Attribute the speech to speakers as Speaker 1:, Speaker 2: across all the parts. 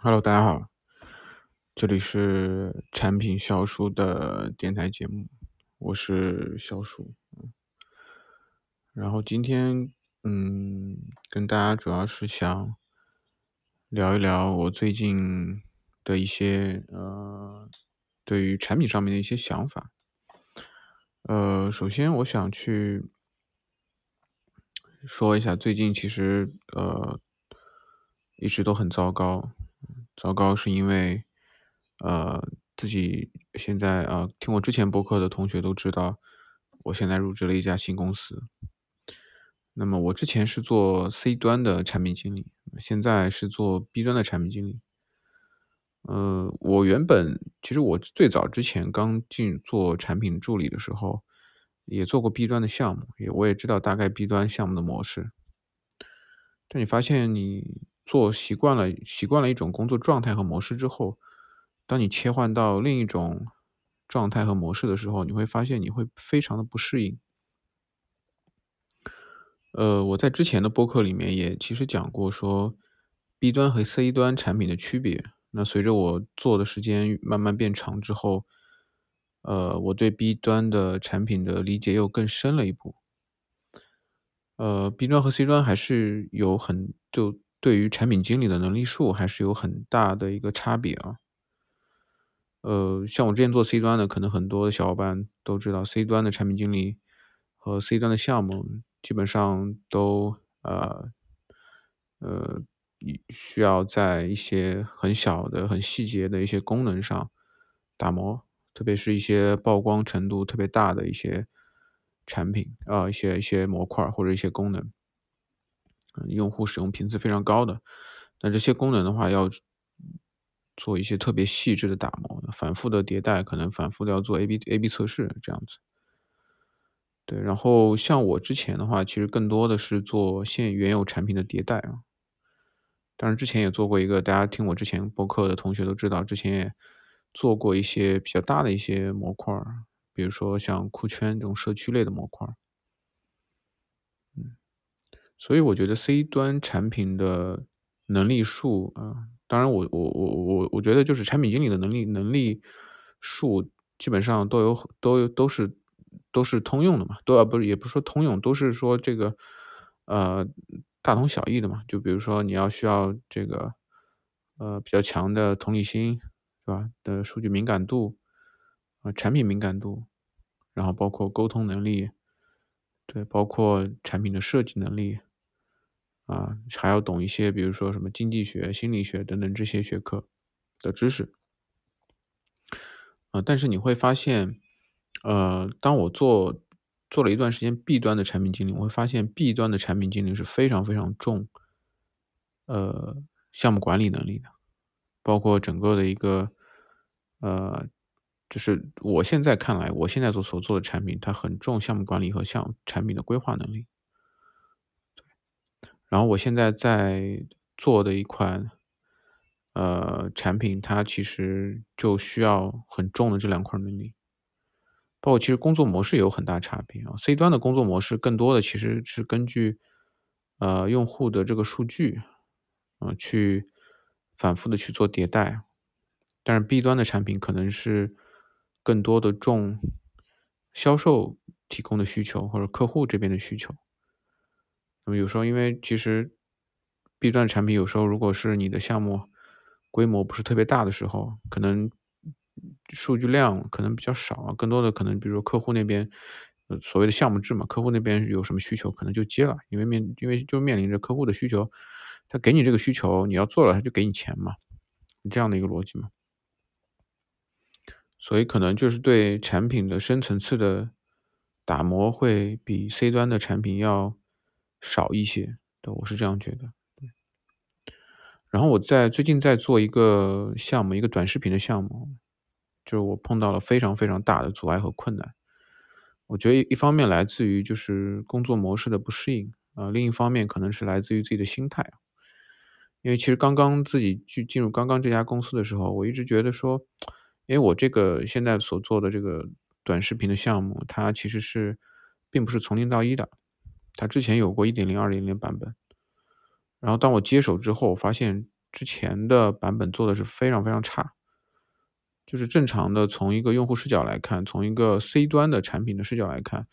Speaker 1: Hello，大家好，这里是产品销售的电台节目，我是小树。然后今天，嗯，跟大家主要是想聊一聊我最近的一些呃，对于产品上面的一些想法。呃，首先我想去说一下，最近其实呃一直都很糟糕。糟糕是因为呃自己现在啊，听我之前播客的同学都知道，我现在入职了一家新公司。那么我之前是做 C 端的产品经理，现在是做 B 端的产品经理。呃，我原本其实我最早之前刚进做产品助理的时候，也做过 B 端的项目，也我也知道大概 B 端项目的模式。但你发现你做习惯了，习惯了一种工作状态和模式之后，当你切换到另一种状态和模式的时候，你会发现你会非常的不适应。呃，我在之前的播客里面也其实讲过，说 B 端和 C 端产品的区别。那随着我做的时间慢慢变长之后，呃，我对 B 端的产品的理解又更深了一步。呃，B 端和 C 端还是有很就对于产品经理的能力数还是有很大的一个差别啊。呃，像我之前做 C 端的，可能很多的小伙伴都知道，C 端的产品经理和 C 端的项目基本上都呃呃需要在一些很小的、很细节的一些功能上打磨，特别是一些曝光程度特别大的一些产品啊，一些一些模块或者一些功能，用户使用频次非常高的，那这些功能的话要。做一些特别细致的打磨，反复的迭代，可能反复的要做 A B A B 测试这样子。对，然后像我之前的话，其实更多的是做现原有产品的迭代啊。当然之前也做过一个，大家听我之前播客的同学都知道，之前也做过一些比较大的一些模块，比如说像酷圈这种社区类的模块。所以我觉得 C 端产品的能力数啊。当然，我我我我我觉得就是产品经理的能力能力数基本上都有都都是都是通用的嘛，都啊不是也不是说通用，都是说这个呃大同小异的嘛。就比如说你要需要这个呃比较强的同理心是吧？的数据敏感度啊，产品敏感度，然后包括沟通能力，对，包括产品的设计能力。啊，还要懂一些，比如说什么经济学、心理学等等这些学科的知识。啊，但是你会发现，呃，当我做做了一段时间 B 端的产品经理，我会发现 B 端的产品经理是非常非常重，呃，项目管理能力的，包括整个的一个，呃，就是我现在看来，我现在做所做的产品，它很重项目管理和项产品的规划能力。然后我现在在做的一款，呃，产品，它其实就需要很重的这两块能力。包括其实工作模式也有很大差别啊。C 端的工作模式更多的其实是根据，呃，用户的这个数据，啊，去反复的去做迭代。但是 B 端的产品可能是更多的重销售提供的需求或者客户这边的需求。那么有时候，因为其实 B 端产品有时候，如果是你的项目规模不是特别大的时候，可能数据量可能比较少啊，更多的可能，比如说客户那边，所谓的项目制嘛，客户那边有什么需求，可能就接了，因为面因为就面临着客户的需求，他给你这个需求，你要做了，他就给你钱嘛，这样的一个逻辑嘛。所以可能就是对产品的深层次的打磨会比 C 端的产品要。少一些，对，我是这样觉得。然后我在最近在做一个项目，一个短视频的项目，就是我碰到了非常非常大的阻碍和困难。我觉得一方面来自于就是工作模式的不适应啊，另一方面可能是来自于自己的心态。因为其实刚刚自己去进入刚刚这家公司的时候，我一直觉得说，因为我这个现在所做的这个短视频的项目，它其实是并不是从零到一的。它之前有过一点零、二点零版本，然后当我接手之后，发现之前的版本做的是非常非常差。就是正常的从一个用户视角来看，从一个 C 端的产品的视角来看，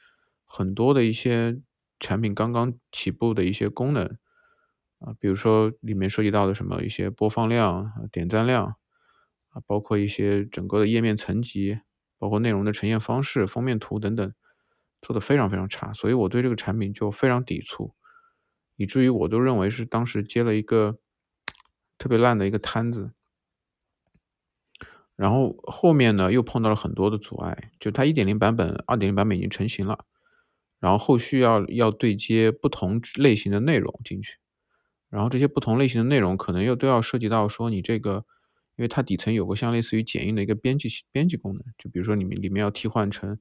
Speaker 1: 很多的一些产品刚刚起步的一些功能啊，比如说里面涉及到的什么一些播放量、点赞量啊，包括一些整个的页面层级，包括内容的呈现方式、封面图等等，做的非常非常差，所以我对这个产品就非常抵触，以至于我都认为是当时接了一个特别烂的一个摊子。然后后面呢，又碰到了很多的阻碍，就它一点零版本、二点零版本已经成型了，然后后续要要对接不同类型的内容进去，然后这些不同类型的内容可能又都要涉及到说你这个，因为它底层有个像类似于剪映的一个编辑编辑功能，就比如说你们里面要替换成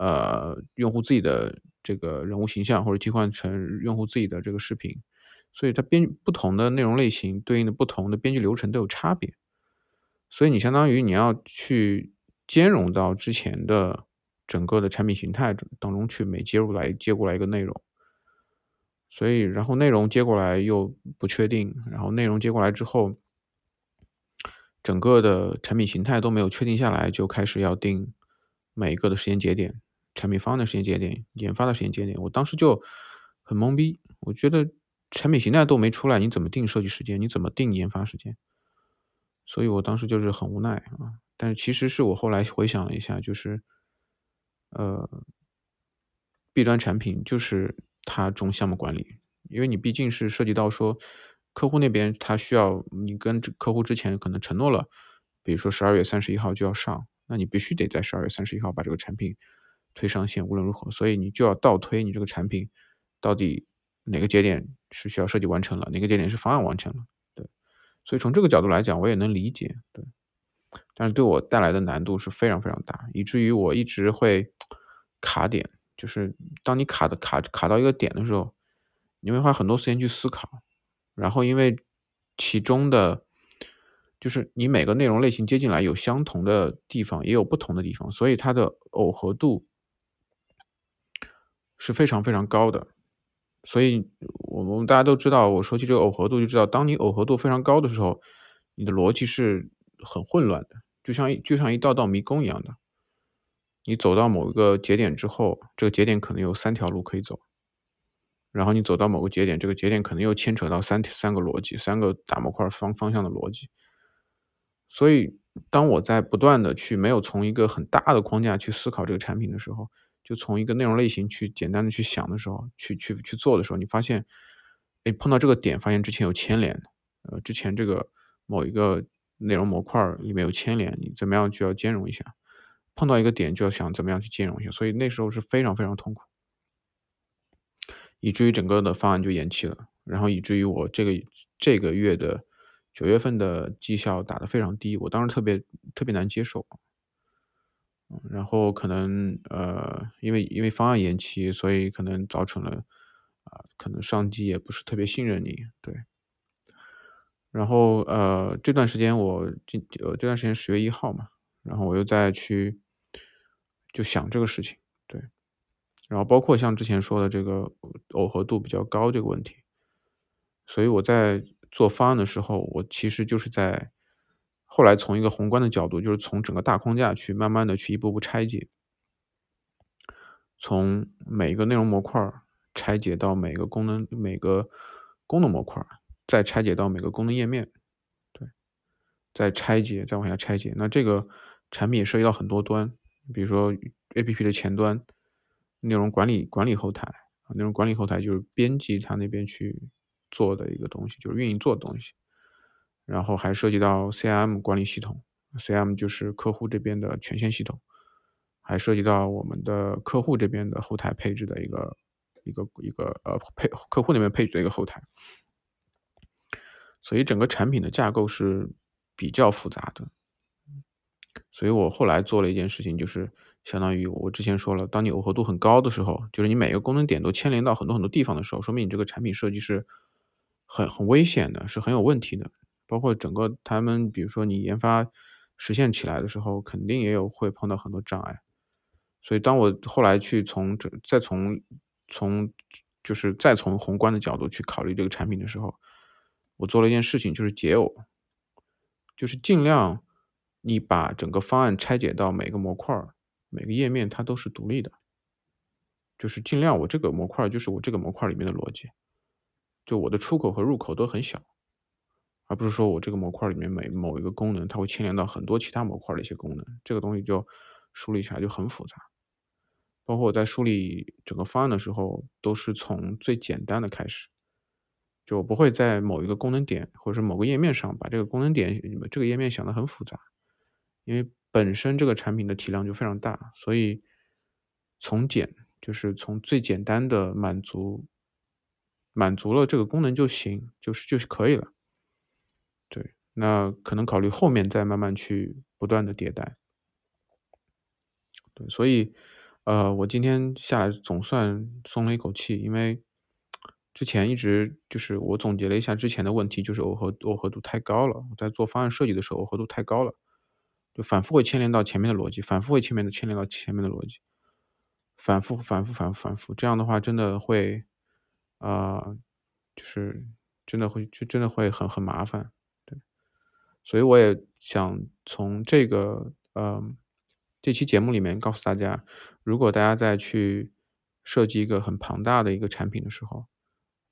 Speaker 1: 呃用户自己的这个人物形象，或者替换成用户自己的这个视频，所以它编不同的内容类型对应的不同的编辑流程都有差别。所以你相当于你要去兼容到之前的整个的产品形态当中去，每接入来接过来一个内容，所以然后内容接过来又不确定，然后内容接过来之后，整个的产品形态都没有确定下来，就开始要定每一个的时间节点、产品方案的时间节点、研发的时间节点。我当时就很懵逼，我觉得产品形态都没出来，你怎么定设计时间？你怎么定研发时间？所以我当时就是很无奈啊，但是其实是我后来回想了一下，就是，呃，B 端产品就是它重项目管理，因为你毕竟是涉及到说客户那边他需要你跟客户之前可能承诺了，比如说十二月三十一号就要上，那你必须得在十二月三十一号把这个产品推上线，无论如何，所以你就要倒推你这个产品到底哪个节点是需要设计完成了，哪个节点是方案完成了。对。所以从这个角度来讲，我也能理解，对，但是对我带来的难度是非常非常大，以至于我一直会卡点，就是当你卡的卡卡到一个点的时候，你会花很多时间去思考，然后因为其中的，就是你每个内容类型接进来有相同的地方，也有不同的地方，所以它的耦合度是非常非常高的。所以，我们大家都知道，我说起这个耦合度，就知道，当你耦合度非常高的时候，你的逻辑是很混乱的，就像就像一道道迷宫一样的。你走到某一个节点之后，这个节点可能有三条路可以走，然后你走到某个节点，这个节点可能又牵扯到三三个逻辑，三个大模块方方向的逻辑。所以，当我在不断的去没有从一个很大的框架去思考这个产品的时候，就从一个内容类型去简单的去想的时候，去去去做的时候，你发现，哎，碰到这个点，发现之前有牵连，呃，之前这个某一个内容模块里面有牵连，你怎么样就要兼容一下，碰到一个点就要想怎么样去兼容一下，所以那时候是非常非常痛苦，以至于整个的方案就延期了，然后以至于我这个这个月的九月份的绩效打得非常低，我当时特别特别难接受。然后可能呃，因为因为方案延期，所以可能造成了啊，可能上级也不是特别信任你，对。然后呃，这段时间我这呃这段时间十月一号嘛，然后我又再去就想这个事情，对。然后包括像之前说的这个耦合度比较高这个问题，所以我在做方案的时候，我其实就是在。后来从一个宏观的角度，就是从整个大框架去慢慢的去一步步拆解，从每一个内容模块拆解到每个功能每个功能模块，再拆解到每个功能页面，对，再拆解再往下拆解。那这个产品也涉及到很多端，比如说 A P P 的前端内容管理管理后台啊，内容管理后台就是编辑它那边去做的一个东西，就是运营做的东西。然后还涉及到 CM 管理系统，CM 就是客户这边的权限系统，还涉及到我们的客户这边的后台配置的一个一个一个呃配客户那边配置的一个后台，所以整个产品的架构是比较复杂的。所以我后来做了一件事情，就是相当于我之前说了，当你耦合度很高的时候，就是你每个功能点都牵连到很多很多地方的时候，说明你这个产品设计是很很危险的，是很有问题的。包括整个他们，比如说你研发实现起来的时候，肯定也有会碰到很多障碍。所以当我后来去从这再从从就是再从宏观的角度去考虑这个产品的时候，我做了一件事情，就是解耦，就是尽量你把整个方案拆解到每个模块、每个页面，它都是独立的。就是尽量我这个模块就是我这个模块里面的逻辑，就我的出口和入口都很小，而不是说我这个模块里面每某一个功能，它会牵连到很多其他模块的一些功能，这个东西就梳理起来就很复杂。包括我在梳理整个方案的时候，都是从最简单的开始，就我不会在某一个功能点或者是某个页面上把这个功能点这个页面想得很复杂，因为本身这个产品的体量就非常大，所以从简就是从最简单的满足满足了这个功能就行，就是就是可以了。对，那可能考虑后面再慢慢去不断的迭代。对，所以。呃，我今天下来总算松了一口气，因为之前一直就是我总结了一下之前的问题，就是耦合耦合度太高了。我在做方案设计的时候，耦合度太高了，就反复会牵连到前面的逻辑，反复会牵连的牵连到前面的逻辑，反复反复反复反复，这样的话真的会，啊，就是真的会就真的会很很麻烦，所以我也想从这个，嗯。这期节目里面告诉大家，如果大家在去设计一个很庞大的一个产品的时候，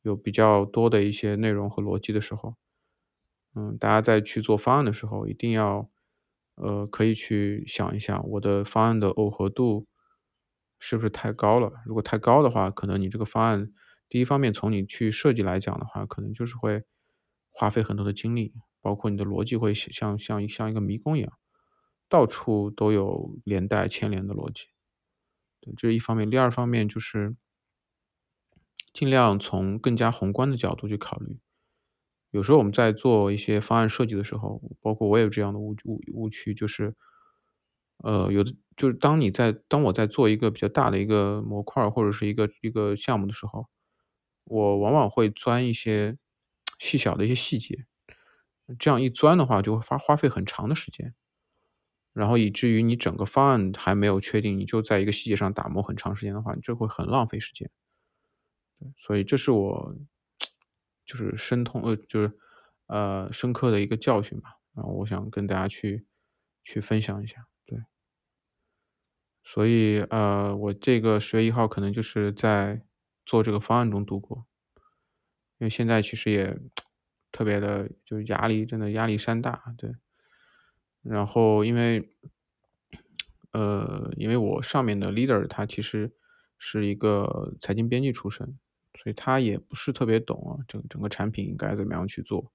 Speaker 1: 有比较多的一些内容和逻辑的时候，嗯，大家在去做方案的时候，一定要，呃，可以去想一想，我的方案的耦合度是不是太高了？如果太高的话，可能你这个方案，第一方面从你去设计来讲的话，可能就是会花费很多的精力，包括你的逻辑会像像像一个迷宫一样。到处都有连带牵连的逻辑，对，这是一方面。第二方面就是尽量从更加宏观的角度去考虑。有时候我们在做一些方案设计的时候，包括我也有这样的误误误区，就是，呃，有的就是当你在当我在做一个比较大的一个模块或者是一个一个项目的时候，我往往会钻一些细小的一些细节，这样一钻的话，就会花花费很长的时间。然后以至于你整个方案还没有确定，你就在一个细节上打磨很长时间的话，你这会很浪费时间。对，所以这是我就是深痛呃，就是呃深刻的一个教训吧。然后我想跟大家去去分享一下。对，所以呃，我这个十月一号可能就是在做这个方案中度过，因为现在其实也特别的，就是压力真的压力山大。对。然后，因为，呃，因为我上面的 leader 他其实是一个财经编辑出身，所以他也不是特别懂啊，整整个产品应该怎么样去做。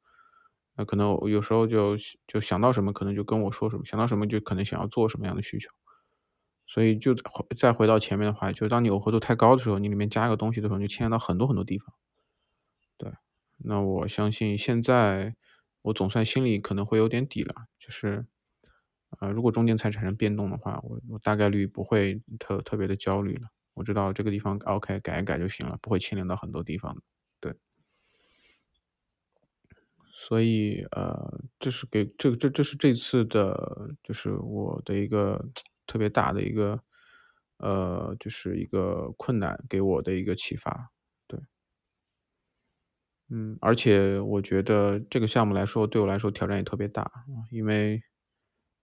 Speaker 1: 那可能有时候就就想到什么，可能就跟我说什么，想到什么就可能想要做什么样的需求。所以就再回到前面的话，就当你耦合度太高的时候，你里面加一个东西的时候，就牵连到很多很多地方。对，那我相信现在我总算心里可能会有点底了，就是。呃，如果中间才产生变动的话，我我大概率不会特特别的焦虑了。我知道这个地方 OK 改一改就行了，不会牵连到很多地方的。对，所以呃，这是给这这这是这次的，就是我的一个特别大的一个呃，就是一个困难给我的一个启发。嗯，而且我觉得这个项目来说，对我来说挑战也特别大，因为。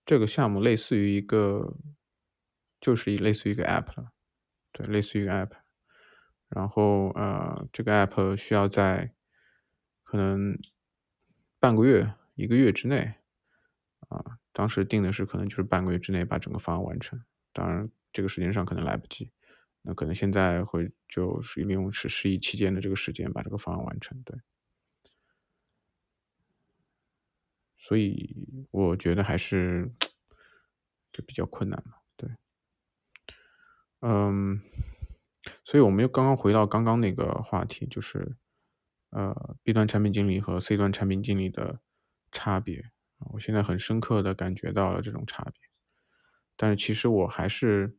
Speaker 1: 这个项目类似于一个，就是类似于一个 app 了，对，类似于一个 app。然后呃，这个 app 需要在可能半个月、一个月之内，啊，当时定的是可能就是半个月之内把整个方案完成。当然，这个时间上可能来不及，那可能现在会就是利用是十一期间的这个时间把这个方案完成，对。所以我觉得还是就比较困难嘛，对，嗯，所以我们又刚刚回到刚刚那个话题，就是呃，B 端产品经理和 C 端产品经理的差别。我现在很深刻的感觉到了这种差别，但是其实我还是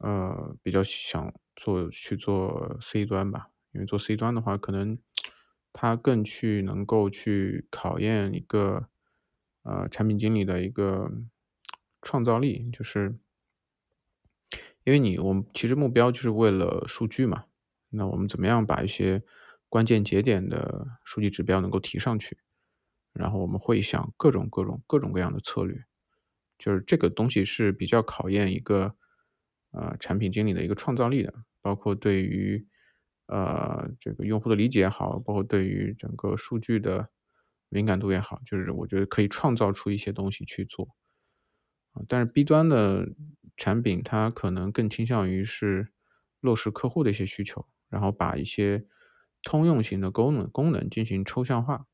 Speaker 1: 呃比较想做去做 C 端吧，因为做 C 端的话可能。它更去能够去考验一个呃产品经理的一个创造力，就是因为你我们其实目标就是为了数据嘛，那我们怎么样把一些关键节点的数据指标能够提上去，然后我们会想各种各种各种各样的策略，就是这个东西是比较考验一个呃产品经理的一个创造力的，包括对于呃这个用户的理解也好，包括对于整个数据的敏感度也好，就是我觉得可以创造出一些东西去做啊。但是 B 端的产品它可能更倾向于是落实客户的一些需求，然后把一些通用型的功能功能进行抽象化，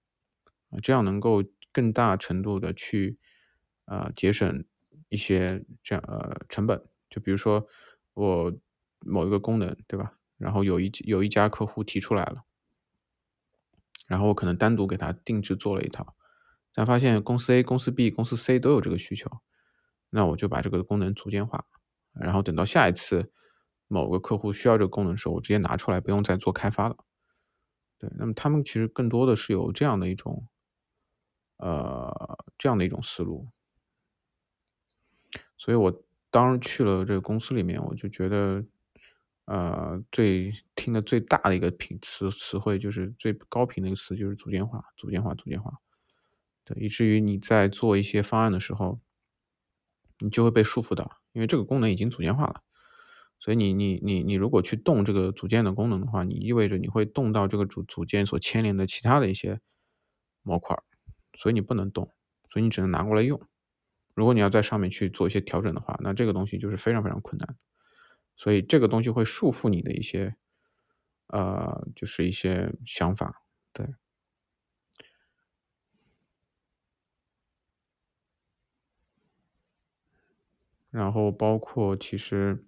Speaker 1: 啊，这样能够更大程度的去啊节省一些这样呃成本。就比如说我某一个功能，对吧？然后有一有一家客户提出来了，然后我可能单独给他定制做了一套，但发现公司 A、公司 B、公司 C 都有这个需求，那我就把这个功能组件化，然后等到下一次某个客户需要这个功能的时候，我直接拿出来，不用再做开发了。对，那么他们其实更多的是有这样的一种，呃，这样的一种思路，所以我当时去了这个公司里面，我就觉得，呃，最听的最大的一个频词词汇就是最高频的一个词就是组件化，组件化，组件化，对，以至于你在做一些方案的时候，你就会被束缚到，因为这个功能已经组件化了。所以你你你你如果去动这个组件的功能的话，你意味着你会动到这个组组件所牵连的其他的一些模块，所以你不能动，所以你只能拿过来用。如果你要在上面去做一些调整的话，那这个东西就是非常非常困难。所以这个东西会束缚你的一些，呃，就是一些想法，对。然后包括其实。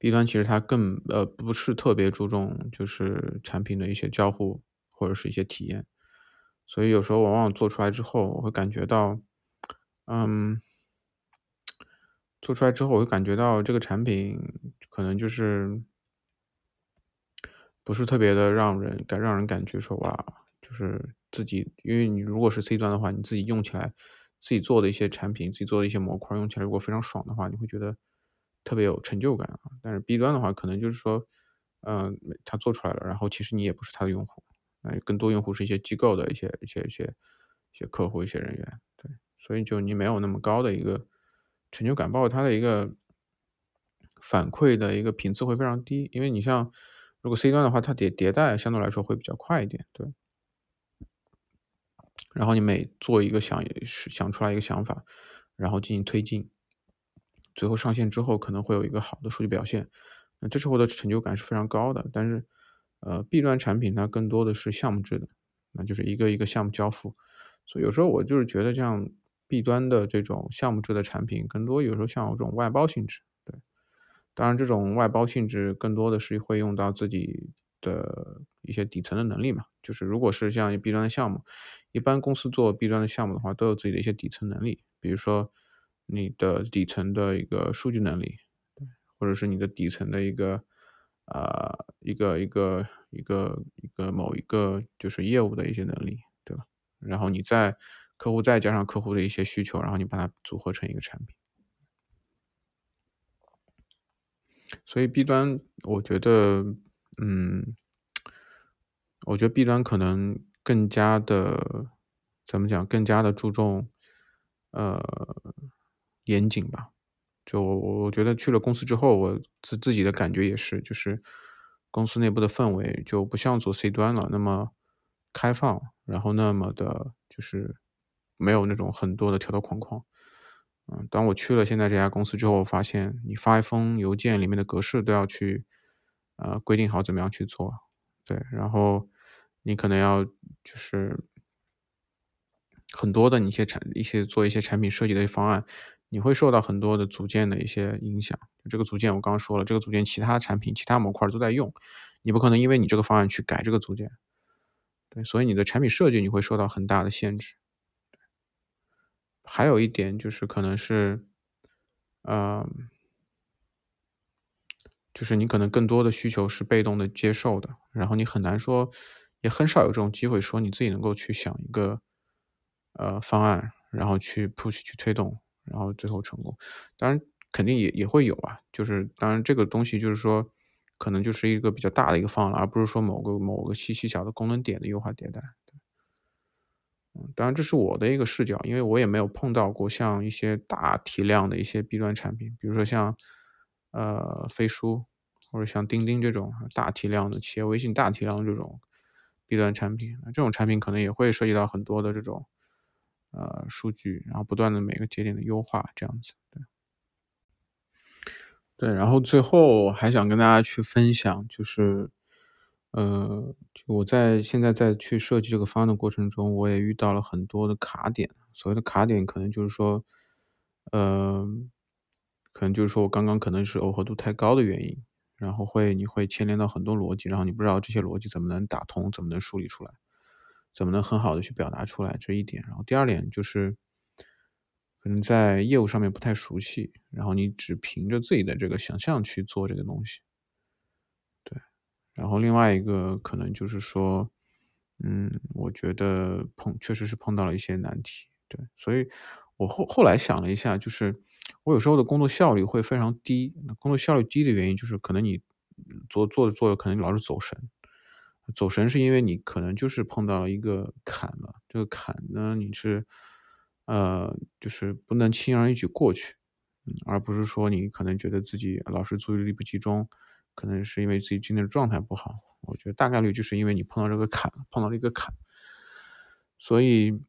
Speaker 1: B 端其实它更呃不是特别注重就是产品的一些交互或者是一些体验，所以有时候往往做出来之后，我会感觉到，嗯，做出来之后我就感觉到这个产品可能就是不是特别的让人感让人感觉说哇，就是自己因为你如果是 C 端的话，你自己用起来自己做的一些产品，自己做的一些模块用起来如果非常爽的话，你会觉得。特别有成就感啊！但是 B 端的话，可能就是说，嗯，他做出来了，然后其实你也不是他的用户，哎，更多用户是一些机构的一些、一些、一些、一些客户、一些人员，对，所以就你没有那么高的一个成就感，包括它的一个反馈的一个频次会非常低，因为你像如果 C 端的话，它迭迭代相对来说会比较快一点，对。然后你每做一个想想出来一个想法，然后进行推进。最后上线之后可能会有一个好的数据表现，那这时候的成就感是非常高的。但是，呃，B 端产品它更多的是项目制的，那就是一个一个项目交付。所以有时候我就是觉得，这样 B 端的这种项目制的产品，更多有时候像有这种外包性质。对，当然这种外包性质更多的是会用到自己的一些底层的能力嘛。就是如果是像 B 端的项目，一般公司做 B 端的项目的话，都有自己的一些底层能力，比如说。你的底层的一个数据能力，或者是你的底层的一个，呃，一个一个一个一个某一个就是业务的一些能力，对吧？然后你再客户再加上客户的一些需求，然后你把它组合成一个产品。所以 B 端，我觉得，嗯，我觉得 B 端可能更加的，怎么讲？更加的注重，呃。严谨吧，就我我觉得去了公司之后，我自自己的感觉也是，就是公司内部的氛围就不像做 C 端了那么开放，然后那么的，就是没有那种很多的条条框框。嗯，当我去了现在这家公司之后，我发现你发一封邮件里面的格式都要去呃规定好怎么样去做，对，然后你可能要就是。很多的你一些产一些做一些产品设计的方案，你会受到很多的组件的一些影响。这个组件我刚刚说了，这个组件其他产品其他模块都在用，你不可能因为你这个方案去改这个组件。对，所以你的产品设计你会受到很大的限制。还有一点就是可能是，嗯，就是你可能更多的需求是被动的接受的，然后你很难说，也很少有这种机会说你自己能够去想一个。呃，方案，然后去 push 去推动，然后最后成功。当然，肯定也也会有啊。就是当然，这个东西就是说，可能就是一个比较大的一个方案了，而不是说某个某个细细小的功能点的优化迭代。当然这是我的一个视角，因为我也没有碰到过像一些大体量的一些 B 端产品，比如说像呃飞书或者像钉钉这种大体量的企业微信大体量这种 B 端产品，这种产品可能也会涉及到很多的这种呃数据，然后不断的每个节点的优化这样子。对，对，然后最后还想跟大家去分享，就是。呃，我在现在在去设计这个方案的过程中，我也遇到了很多的卡点。所谓的卡点，可能就是说，呃，可能就是说我刚刚可能是耦合度太高的原因，然后会你会牵连到很多逻辑，然后你不知道这些逻辑怎么能打通，怎么能梳理出来，怎么能很好的去表达出来这一点。然后第二点就是，可能在业务上面不太熟悉，然后你只凭着自己的这个想象去做这个东西。然后另外一个可能就是说，嗯，我觉得碰确实是碰到了一些难题，对，所以我后后来想了一下，就是我有时候的工作效率会非常低。工作效率低的原因就是可能你做做着做着可能老是走神，走神是因为你可能就是碰到了一个坎了，这个坎呢你是呃就是不能轻而易举过去，嗯，而不是说你可能觉得自己老是注意力不集中。可能是因为自己今天的状态不好，我觉得大概率就是因为你碰到这个坎，碰到了一个坎，所以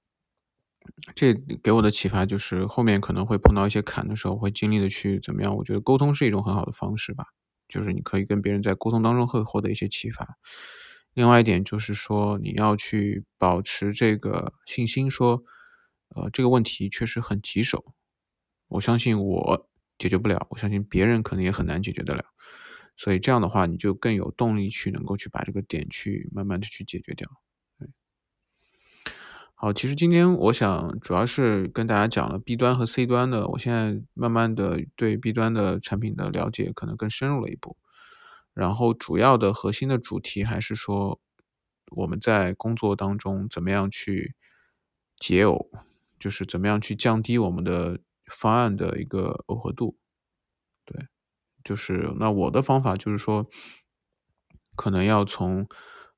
Speaker 1: 这给我的启发就是后面可能会碰到一些坎的时候，会尽力的去怎么样？我觉得沟通是一种很好的方式吧，就是你可以跟别人在沟通当中会获得一些启发。另外一点就是说，你要去保持这个信心，说，呃，这个问题确实很棘手，我相信我解决不了，我相信别人可能也很难解决得了。所以这样的话，你就更有动力去能够去把这个点去慢慢的去解决掉。好，其实今天我想主要是跟大家讲了 B 端和 C 端的，我现在慢慢的对 B 端的产品的了解可能更深入了一步。然后主要的核心的主题还是说我们在工作当中怎么样去解耦，就是怎么样去降低我们的方案的一个耦合度。对。就是那我的方法就是说，可能要从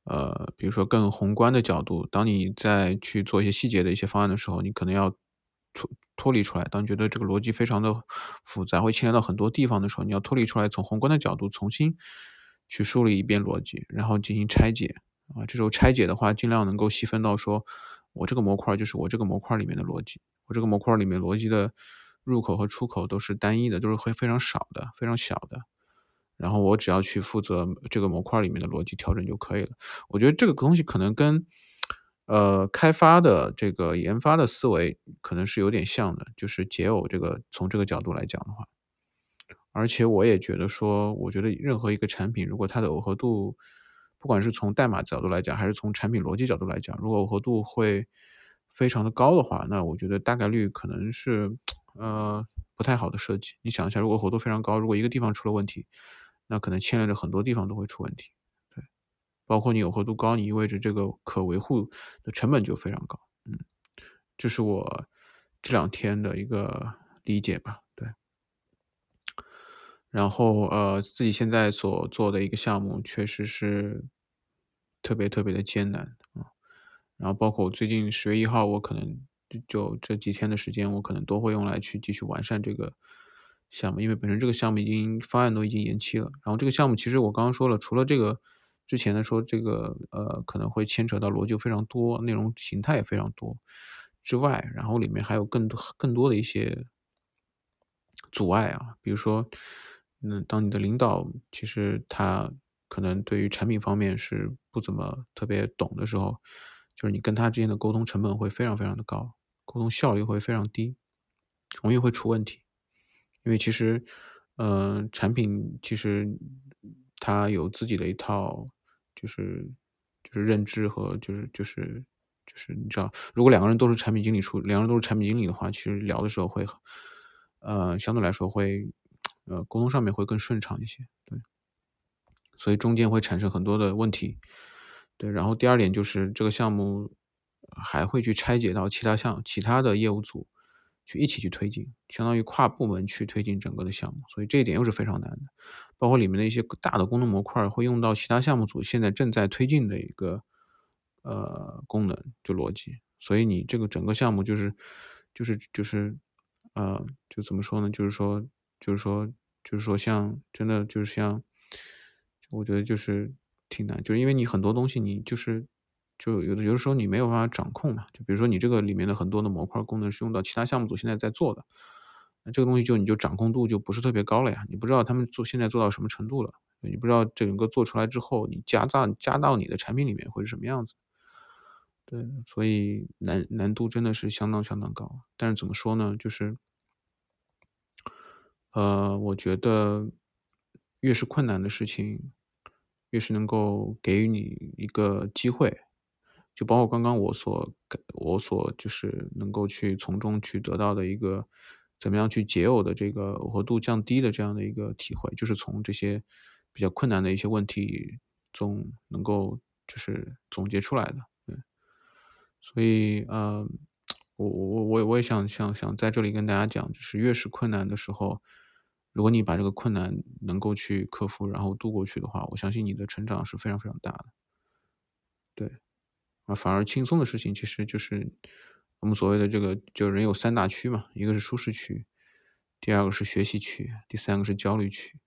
Speaker 1: 呃，比如说更宏观的角度，当你在去做一些细节的一些方案的时候，你可能要脱脱离出来。当觉得这个逻辑非常的复杂，会牵连到很多地方的时候，你要脱离出来，从宏观的角度重新去梳理一遍逻辑，然后进行拆解啊。这时候拆解的话，尽量能够细分到说，我这个模块就是我这个模块里面的逻辑，我这个模块里面逻辑的。入口和出口都是单一的，都是会非常少的、非常小的。然后我只要去负责这个模块里面的逻辑调整就可以了。我觉得这个东西可能跟呃开发的这个研发的思维可能是有点像的，就是解耦这个从这个角度来讲的话。而且我也觉得说，我觉得任何一个产品，如果它的耦合度，不管是从代码角度来讲，还是从产品逻辑角度来讲，如果耦合度会非常的高的话，那我觉得大概率可能是。呃，不太好的设计。你想一下，如果活度非常高，如果一个地方出了问题，那可能牵连着很多地方都会出问题。对，包括你有活度高，你意味着这个可维护的成本就非常高。嗯，这是我这两天的一个理解吧。对。然后呃，自己现在所做的一个项目，确实是特别特别的艰难啊。然后包括我最近十月一号，我可能。就这几天的时间，我可能都会用来去继续完善这个项目，因为本身这个项目已经方案都已经延期了。然后这个项目其实我刚刚说了，除了这个之前的说这个呃可能会牵扯到逻辑非常多，内容形态也非常多之外，然后里面还有更多更多的一些阻碍啊，比如说，嗯，当你的领导其实他可能对于产品方面是不怎么特别懂的时候，就是你跟他之间的沟通成本会非常非常的高。沟通效率会非常低，容易会出问题。因为其实，嗯，产品其实它有自己的一套，就是就是认知和就是就是就是你知道，如果两个人都是产品经理出，两个人都是产品经理的话，其实聊的时候会，呃，相对来说会，呃，沟通上面会更顺畅一些。对，所以中间会产生很多的问题。对，然后第二点就是这个项目。还会去拆解到其他项其他的业务组去一起去推进，相当于跨部门去推进整个的项目，所以这一点又是非常难的。包括里面的一些大的功能模块会用到其他项目组现在正在推进的一个呃功能就逻辑，所以你这个整个项目就是就是就是呃就怎么说呢？就是说就是说就是说像真的就是像，我觉得就是挺难，就是因为你很多东西你就是。就有的有的时候你没有办法掌控嘛，就比如说你这个里面的很多的模块功能是用到其他项目组现在在做的，那这个东西就你就掌控度就不是特别高了呀，你不知道他们做现在做到什么程度了，你不知道整个做出来之后你加到加到你的产品里面会是什么样子，对，所以难难度真的是相当相当高。但是怎么说呢，就是，呃，我觉得越是困难的事情，越是能够给予你一个机会。就包括刚刚我所我所就是能够去从中去得到的一个怎么样去解耦的这个耦合度降低的这样的一个体会，就是从这些比较困难的一些问题中能够就是总结出来的。对，所以呃，我我我我也想想想在这里跟大家讲，就是越是困难的时候，如果你把这个困难能够去克服，然后度过去的话，我相信你的成长是非常非常大的。对。啊，反而轻松的事情，其实就是我们所谓的这个，就人有三大区嘛，一个是舒适区，第二个是学习区，第三个是焦虑区。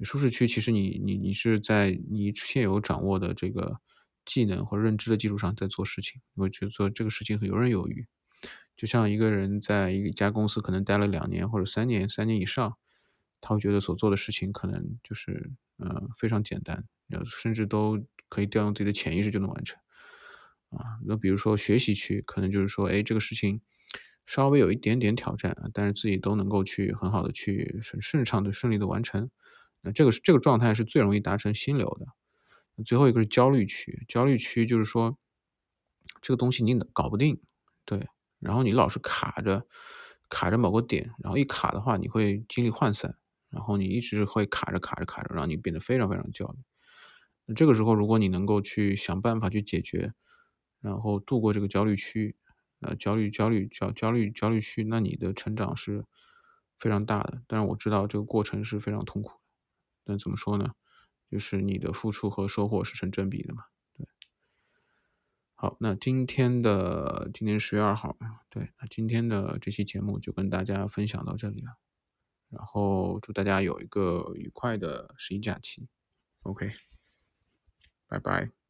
Speaker 1: 舒适区其实你你你是在你现有掌握的这个技能或认知的基础上在做事情，我觉得做这个事情很游刃有余。就像一个人在一家公司可能待了两年或者三年，三年以上，他会觉得所做的事情可能就是呃非常简单，甚至都可以调用自己的潜意识就能完成。啊，那比如说学习区，可能就是说，哎，这个事情稍微有一点点挑战，但是自己都能够去很好的去顺顺畅的顺利的完成。那这个是这个状态是最容易达成心流的。最后一个是焦虑区，焦虑区就是说这个东西你搞不定，对，然后你老是卡着卡着某个点，然后一卡的话你会精力涣散，然后你一直会卡着卡着卡着，让你变得非常非常焦虑。那这个时候如果你能够去想办法去解决。然后度过这个焦虑区，呃，焦虑、焦虑、焦、焦虑、焦虑区，那你的成长是非常大的。但是我知道这个过程是非常痛苦的，但怎么说呢？就是你的付出和收获是成正比的嘛。对。好，那今天的今天十月二号，对，那今天的这期节目就跟大家分享到这里了。然后祝大家有一个愉快的十一假期。OK，拜拜。